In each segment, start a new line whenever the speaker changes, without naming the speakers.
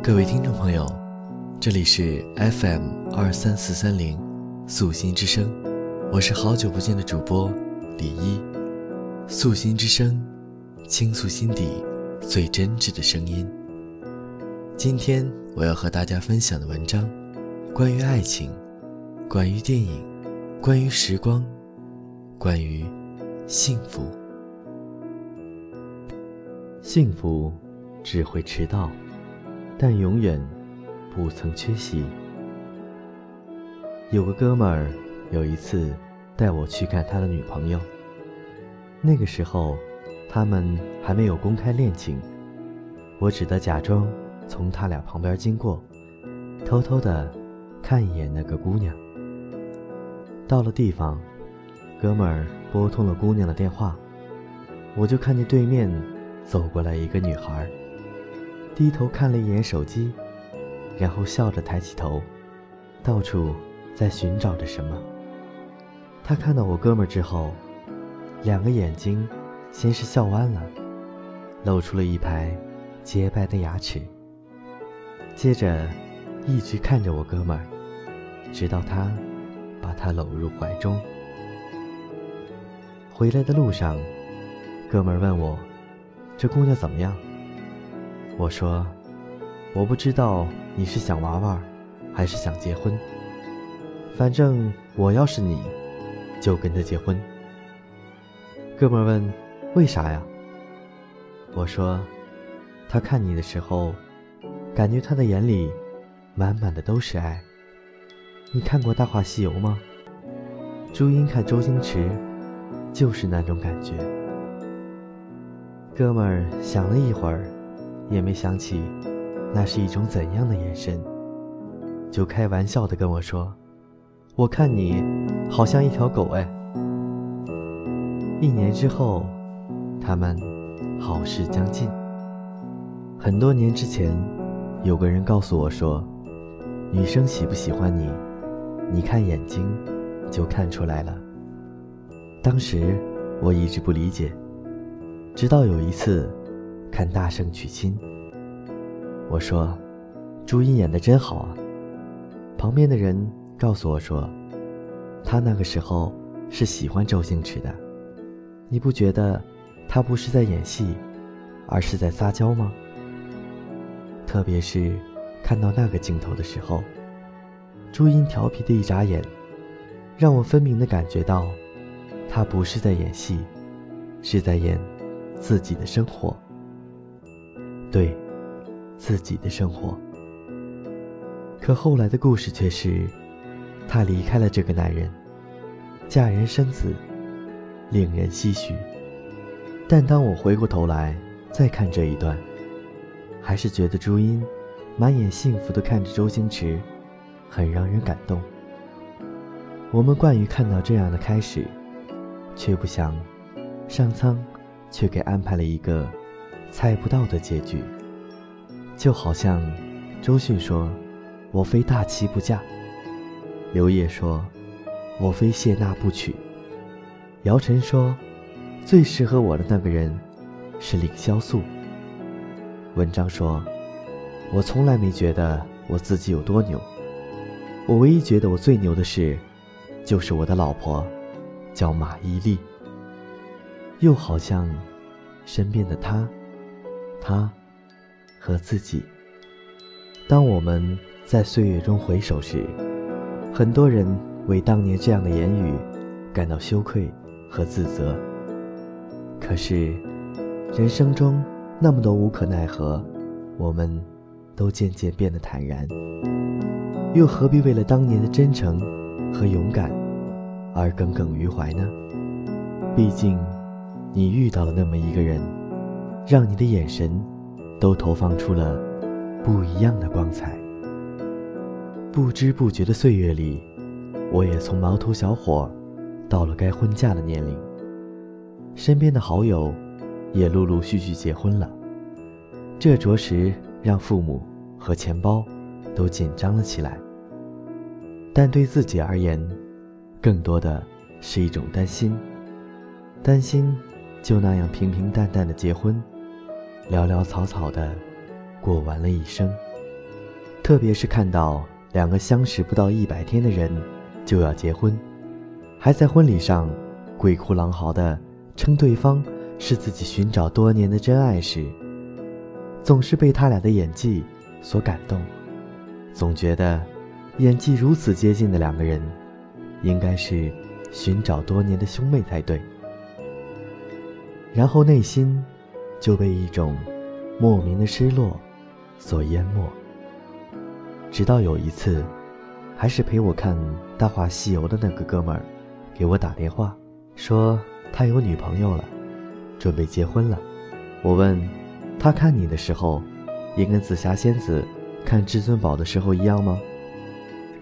各位听众朋友，这里是 FM 二三四三零素心之声，我是好久不见的主播李一。素心之声，倾诉心底最真挚的声音。今天我要和大家分享的文章，关于爱情，关于电影，关于时光，关于幸福。幸福只会迟到。但永远不曾缺席。有个哥们儿有一次带我去看他的女朋友。那个时候，他们还没有公开恋情，我只得假装从他俩旁边经过，偷偷的看一眼那个姑娘。到了地方，哥们儿拨通了姑娘的电话，我就看见对面走过来一个女孩。低头看了一眼手机，然后笑着抬起头，到处在寻找着什么。他看到我哥们儿之后，两个眼睛先是笑弯了，露出了一排洁白的牙齿，接着一直看着我哥们儿，直到他把他搂入怀中。回来的路上，哥们儿问我：“这姑娘怎么样？”我说：“我不知道你是想玩玩，还是想结婚。反正我要是你，就跟他结婚。”哥们问：“为啥呀？”我说：“他看你的时候，感觉他的眼里满满的都是爱。你看过《大话西游》吗？朱茵看周星驰，就是那种感觉。”哥们儿想了一会儿。也没想起，那是一种怎样的眼神，就开玩笑的跟我说：“我看你，好像一条狗哎。”一年之后，他们好事将近。很多年之前，有个人告诉我说：“女生喜不喜欢你，你看眼睛就看出来了。”当时我一直不理解，直到有一次。看《大圣娶亲》，我说：“朱茵演的真好啊。”旁边的人告诉我说：“他那个时候是喜欢周星驰的，你不觉得他不是在演戏，而是在撒娇吗？”特别是看到那个镜头的时候，朱茵调皮的一眨眼，让我分明的感觉到，他不是在演戏，是在演自己的生活。对，自己的生活。可后来的故事却是，她离开了这个男人，嫁人生子，令人唏嘘。但当我回过头来再看这一段，还是觉得朱茵满眼幸福的看着周星驰，很让人感动。我们惯于看到这样的开始，却不想，上苍却给安排了一个。猜不到的结局，就好像周迅说：“我非大齐不嫁。”刘烨说：“我非谢娜不娶。”姚晨说：“最适合我的那个人是凌潇肃。”文章说：“我从来没觉得我自己有多牛，我唯一觉得我最牛的事，就是我的老婆叫马伊琍。”又好像身边的他。他和自己。当我们在岁月中回首时，很多人为当年这样的言语感到羞愧和自责。可是，人生中那么多无可奈何，我们都渐渐变得坦然。又何必为了当年的真诚和勇敢而耿耿于怀呢？毕竟，你遇到了那么一个人。让你的眼神都投放出了不一样的光彩。不知不觉的岁月里，我也从毛头小伙到了该婚嫁的年龄。身边的好友也陆陆续续结婚了，这着实让父母和钱包都紧张了起来。但对自己而言，更多的是一种担心，担心就那样平平淡淡的结婚。潦潦草草的过完了一生，特别是看到两个相识不到一百天的人就要结婚，还在婚礼上鬼哭狼嚎的称对方是自己寻找多年的真爱时，总是被他俩的演技所感动，总觉得演技如此接近的两个人，应该是寻找多年的兄妹才对。然后内心就被一种莫名的失落所淹没。直到有一次，还是陪我看《大话西游》的那个哥们儿，给我打电话，说他有女朋友了，准备结婚了。我问，他看你的时候，也跟紫霞仙子看至尊宝的时候一样吗？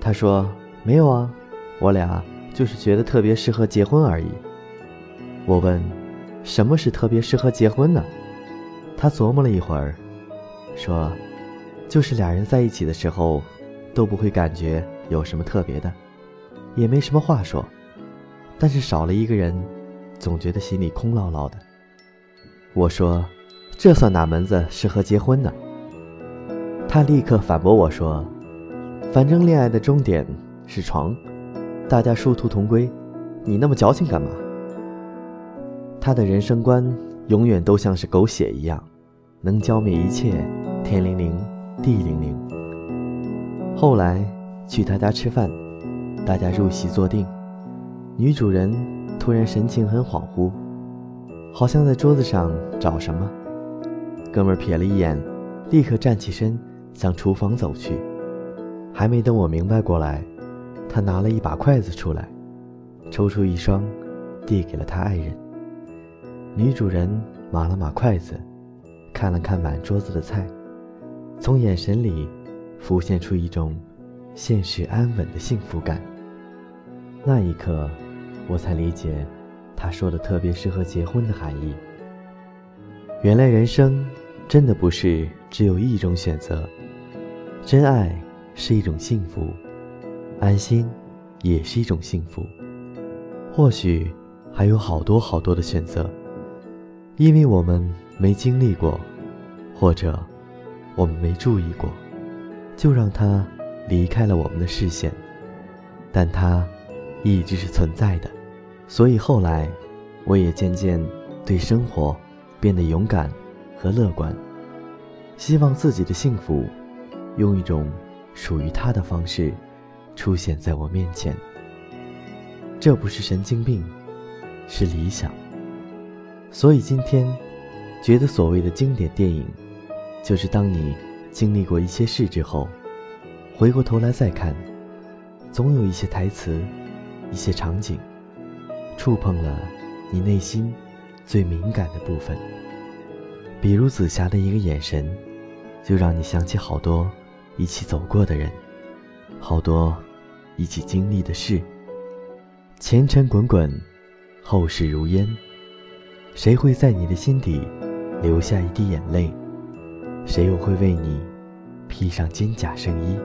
他说没有啊，我俩就是觉得特别适合结婚而已。我问，什么是特别适合结婚呢？他琢磨了一会儿，说。就是俩人在一起的时候，都不会感觉有什么特别的，也没什么话说，但是少了一个人，总觉得心里空落落的。我说：“这算哪门子适合结婚呢？”他立刻反驳我说：“反正恋爱的终点是床，大家殊途同归，你那么矫情干嘛？”他的人生观永远都像是狗血一样，能浇灭一切，天灵灵。地灵灵。后来去他家吃饭，大家入席坐定，女主人突然神情很恍惚，好像在桌子上找什么。哥们儿瞥了一眼，立刻站起身向厨房走去。还没等我明白过来，他拿了一把筷子出来，抽出一双，递给了他爱人。女主人码了码筷子，看了看满桌子的菜。从眼神里浮现出一种现实安稳的幸福感。那一刻，我才理解他说的特别适合结婚的含义。原来人生真的不是只有一种选择，真爱是一种幸福，安心也是一种幸福。或许还有好多好多的选择，因为我们没经历过，或者。我们没注意过，就让它离开了我们的视线，但它一直是存在的。所以后来，我也渐渐对生活变得勇敢和乐观，希望自己的幸福用一种属于他的方式出现在我面前。这不是神经病，是理想。所以今天，觉得所谓的经典电影。就是当你经历过一些事之后，回过头来再看，总有一些台词、一些场景，触碰了你内心最敏感的部分。比如紫霞的一个眼神，就让你想起好多一起走过的人，好多一起经历的事。前尘滚滚，后事如烟，谁会在你的心底留下一滴眼泪？谁又会为你披上金甲圣衣？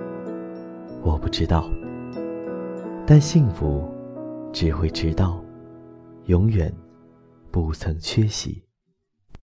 我不知道，但幸福只会迟到，永远不曾缺席。